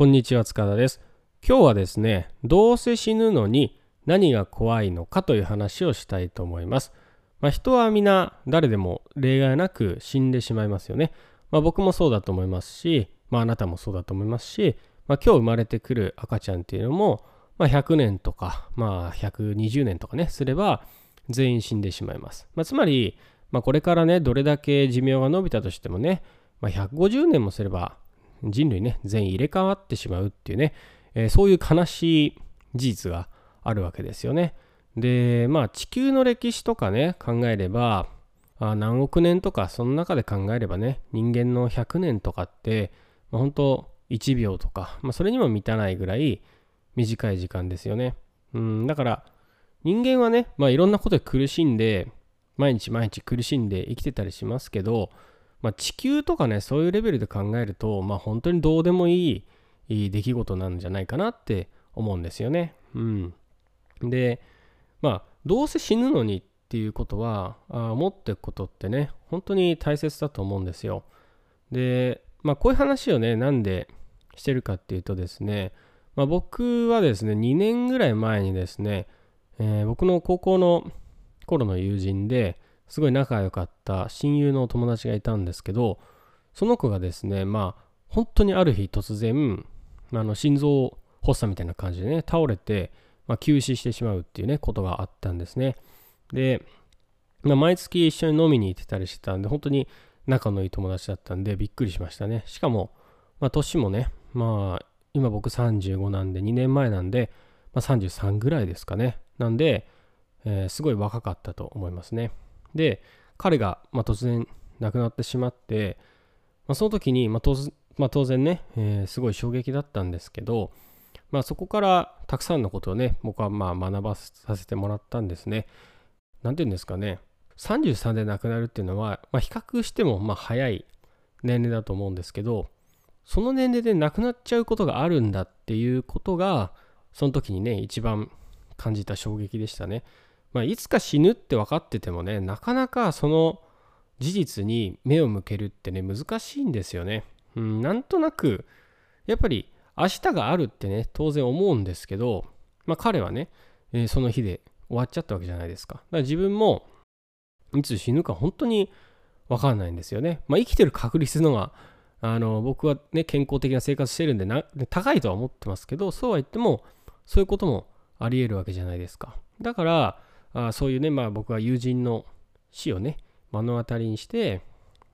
こんにちは塚田です。今日はですねどうせ死ぬのに何が怖いのかという話をしたいと思います。まあ、人は皆誰でも例外なく死んでしまいますよね、まあ、僕もそうだと思いますし、まあ、あなたもそうだと思いますし、まあ、今日生まれてくる赤ちゃんっていうのも、まあ、100年とか、まあ、120年とかねすれば全員死んでしまいます、まあ、つまり、まあ、これからねどれだけ寿命が伸びたとしてもね、まあ、150年もすれば人類ね全員入れ替わってしまうっていうね、えー、そういう悲しい事実があるわけですよね。でまあ地球の歴史とかね考えればあ何億年とかその中で考えればね人間の100年とかって、まあ、本当1秒とか、まあ、それにも満たないぐらい短い時間ですよね。うんだから人間はね、まあ、いろんなことで苦しんで毎日毎日苦しんで生きてたりしますけど、まあ、地球とかねそういうレベルで考えると、まあ、本当にどうでもいい出来事なんじゃないかなって思うんですよね。うん、でまあどうせ死ぬのにっていうことはあ持っていくことってね本当に大切だと思うんですよ。でまあこういう話をねなんでしてるかっていうとですね、まあ、僕はですね2年ぐらい前にですね、えー、僕の高校の頃の友人ですごい仲良かった親友の友達がいたんですけどその子がですねまあ本当にある日突然あの心臓発作みたいな感じでね倒れてまあ、休止してしまうっていうね、ことがあったんですね。で、まあ、毎月一緒に飲みに行ってたりしてたんで、本当に仲のいい友達だったんで、びっくりしましたね。しかも、まあ、年もね、まあ、今僕35なんで、2年前なんで、まあ、33ぐらいですかね。なんで、えー、すごい若かったと思いますね。で、彼が、まあ、突然亡くなってしまって、まあ、その時に、まあ当まあ、当然ね、えー、すごい衝撃だったんですけど、まあ、そこからたくさんのことをね、僕はまあ学ばさせてもらったんですね。何て言うんですかね、33で亡くなるっていうのは、まあ、比較してもまあ早い年齢だと思うんですけど、その年齢で亡くなっちゃうことがあるんだっていうことが、その時にね、一番感じた衝撃でしたね。まあ、いつか死ぬって分かっててもね、なかなかその事実に目を向けるってね、難しいんですよね。うん、なんとなく、やっぱり明日があるってね、当然思うんですけど、まあ彼はね、えー、その日で終わっちゃったわけじゃないですか。だから自分も、いつ死ぬか本当にわかんないんですよね。まあ生きてる確率のが、あの、僕はね、健康的な生活してるんでな、高いとは思ってますけど、そうは言っても、そういうこともあり得るわけじゃないですか。だから、あそういうね、まあ僕は友人の死をね、目の当たりにして、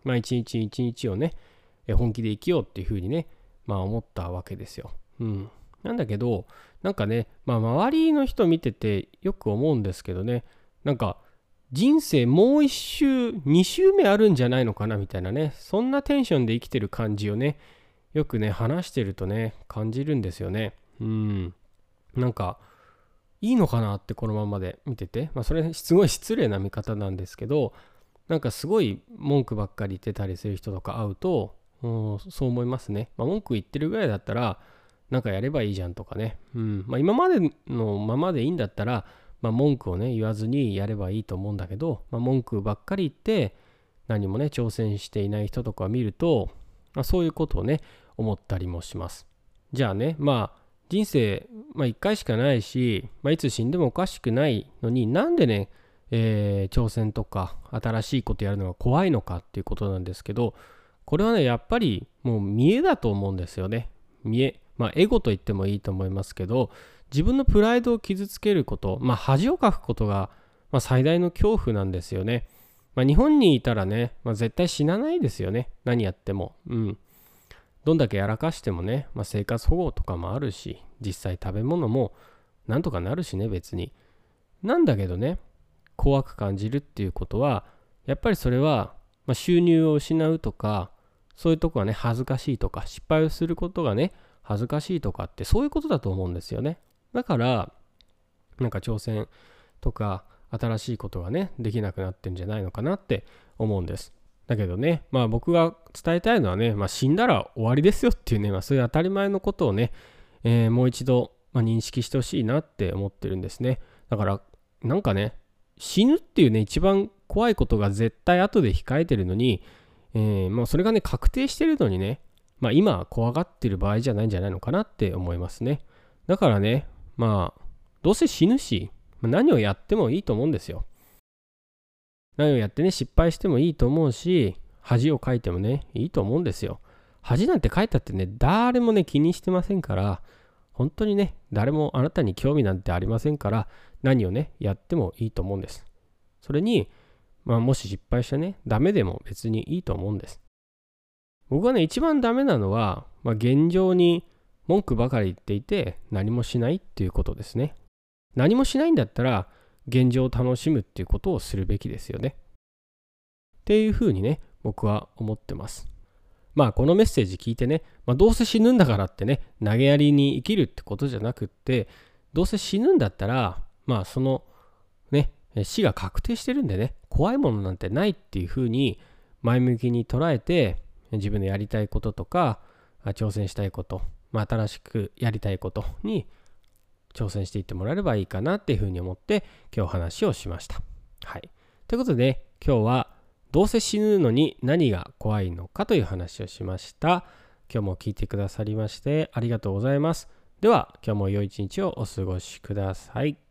まあ一日一日をね、本気で生きようっていうふうにね、まあ思ったわけですよ。うん。なんだけど、なんかね、まあ周りの人見ててよく思うんですけどね、なんか人生もう一周、二周目あるんじゃないのかなみたいなね、そんなテンションで生きてる感じをね、よくね、話してるとね、感じるんですよね。うん。なんか、いいのかなってこのままで見てて、まあそれすごい失礼な見方なんですけど、なんかすごい文句ばっかり言ってたりする人とか会うと、そう思いますね。まあ、文句言ってるぐらいだったら、なんかやればいいじゃんとかね。うんまあ、今までのままでいいんだったら、まあ、文句をね、言わずにやればいいと思うんだけど、まあ、文句ばっかり言って、何もね、挑戦していない人とか見ると、まあ、そういうことをね、思ったりもします。じゃあね、まあ、人生、まあ、1回しかないし、まあ、いつ死んでもおかしくないのになんでね、えー、挑戦とか新しいことやるのが怖いのかっていうことなんですけど、これはね、やっぱりもう見栄だと思うんですよね。見栄。まあ、エゴと言ってもいいと思いますけど、自分のプライドを傷つけること、まあ、恥をかくことが、まあ、最大の恐怖なんですよね。まあ、日本にいたらね、まあ、絶対死なないですよね。何やっても。うん。どんだけやらかしてもね、まあ、生活保護とかもあるし、実際食べ物もなんとかなるしね、別に。なんだけどね、怖く感じるっていうことは、やっぱりそれは、まあ、収入を失うとか、そういうとこはね、恥ずかしいとか、失敗をすることがね、恥ずかしいとかって、そういうことだと思うんですよね。だから、なんか挑戦とか、新しいことがね、できなくなってんじゃないのかなって思うんです。だけどね、まあ僕が伝えたいのはね、まあ死んだら終わりですよっていうね、まあそういう当たり前のことをね、えー、もう一度、まあ、認識してほしいなって思ってるんですね。だから、なんかね、死ぬっていうね、一番怖いことが絶対後で控えてるのに、えー、まあ、それがね、確定してるのにね、まあ今怖がってる場合じゃないんじゃないのかなって思いますね。だからね、まあ、どうせ死ぬし、何をやってもいいと思うんですよ。何をやってね、失敗してもいいと思うし、恥をかいてもね、いいと思うんですよ。恥なんて書いたってね、誰もね、気にしてませんから、本当にね、誰もあなたに興味なんてありませんから、何をね、やってもいいと思うんです。それに、まあ、もし失敗してね、ダメでも別にいいと思うんです。僕はね、一番ダメなのは、まあ、現状に文句ばかり言っていて、何もしないっていうことですね。何もしないんだったら、現状を楽しむっていうことをするべきですよね。っていうふうにね、僕は思ってます。まあこのメッセージ聞いてね、まあ、どうせ死ぬんだからってね、投げやりに生きるってことじゃなくって、どうせ死ぬんだったら、まあそのね、死が確定してるんでね、怖いものなんてないっていうふうに前向きに捉えて、自分のやりたいこととか、挑戦したいこと、まあ、新しくやりたいことに挑戦していってもらえればいいかなっていうふうに思って今日話をしました。はい。ということで今日はどうせ死ぬのに何が怖いのかという話をしました。今日も聞いてくださりましてありがとうございます。では今日も良い一日をお過ごしください。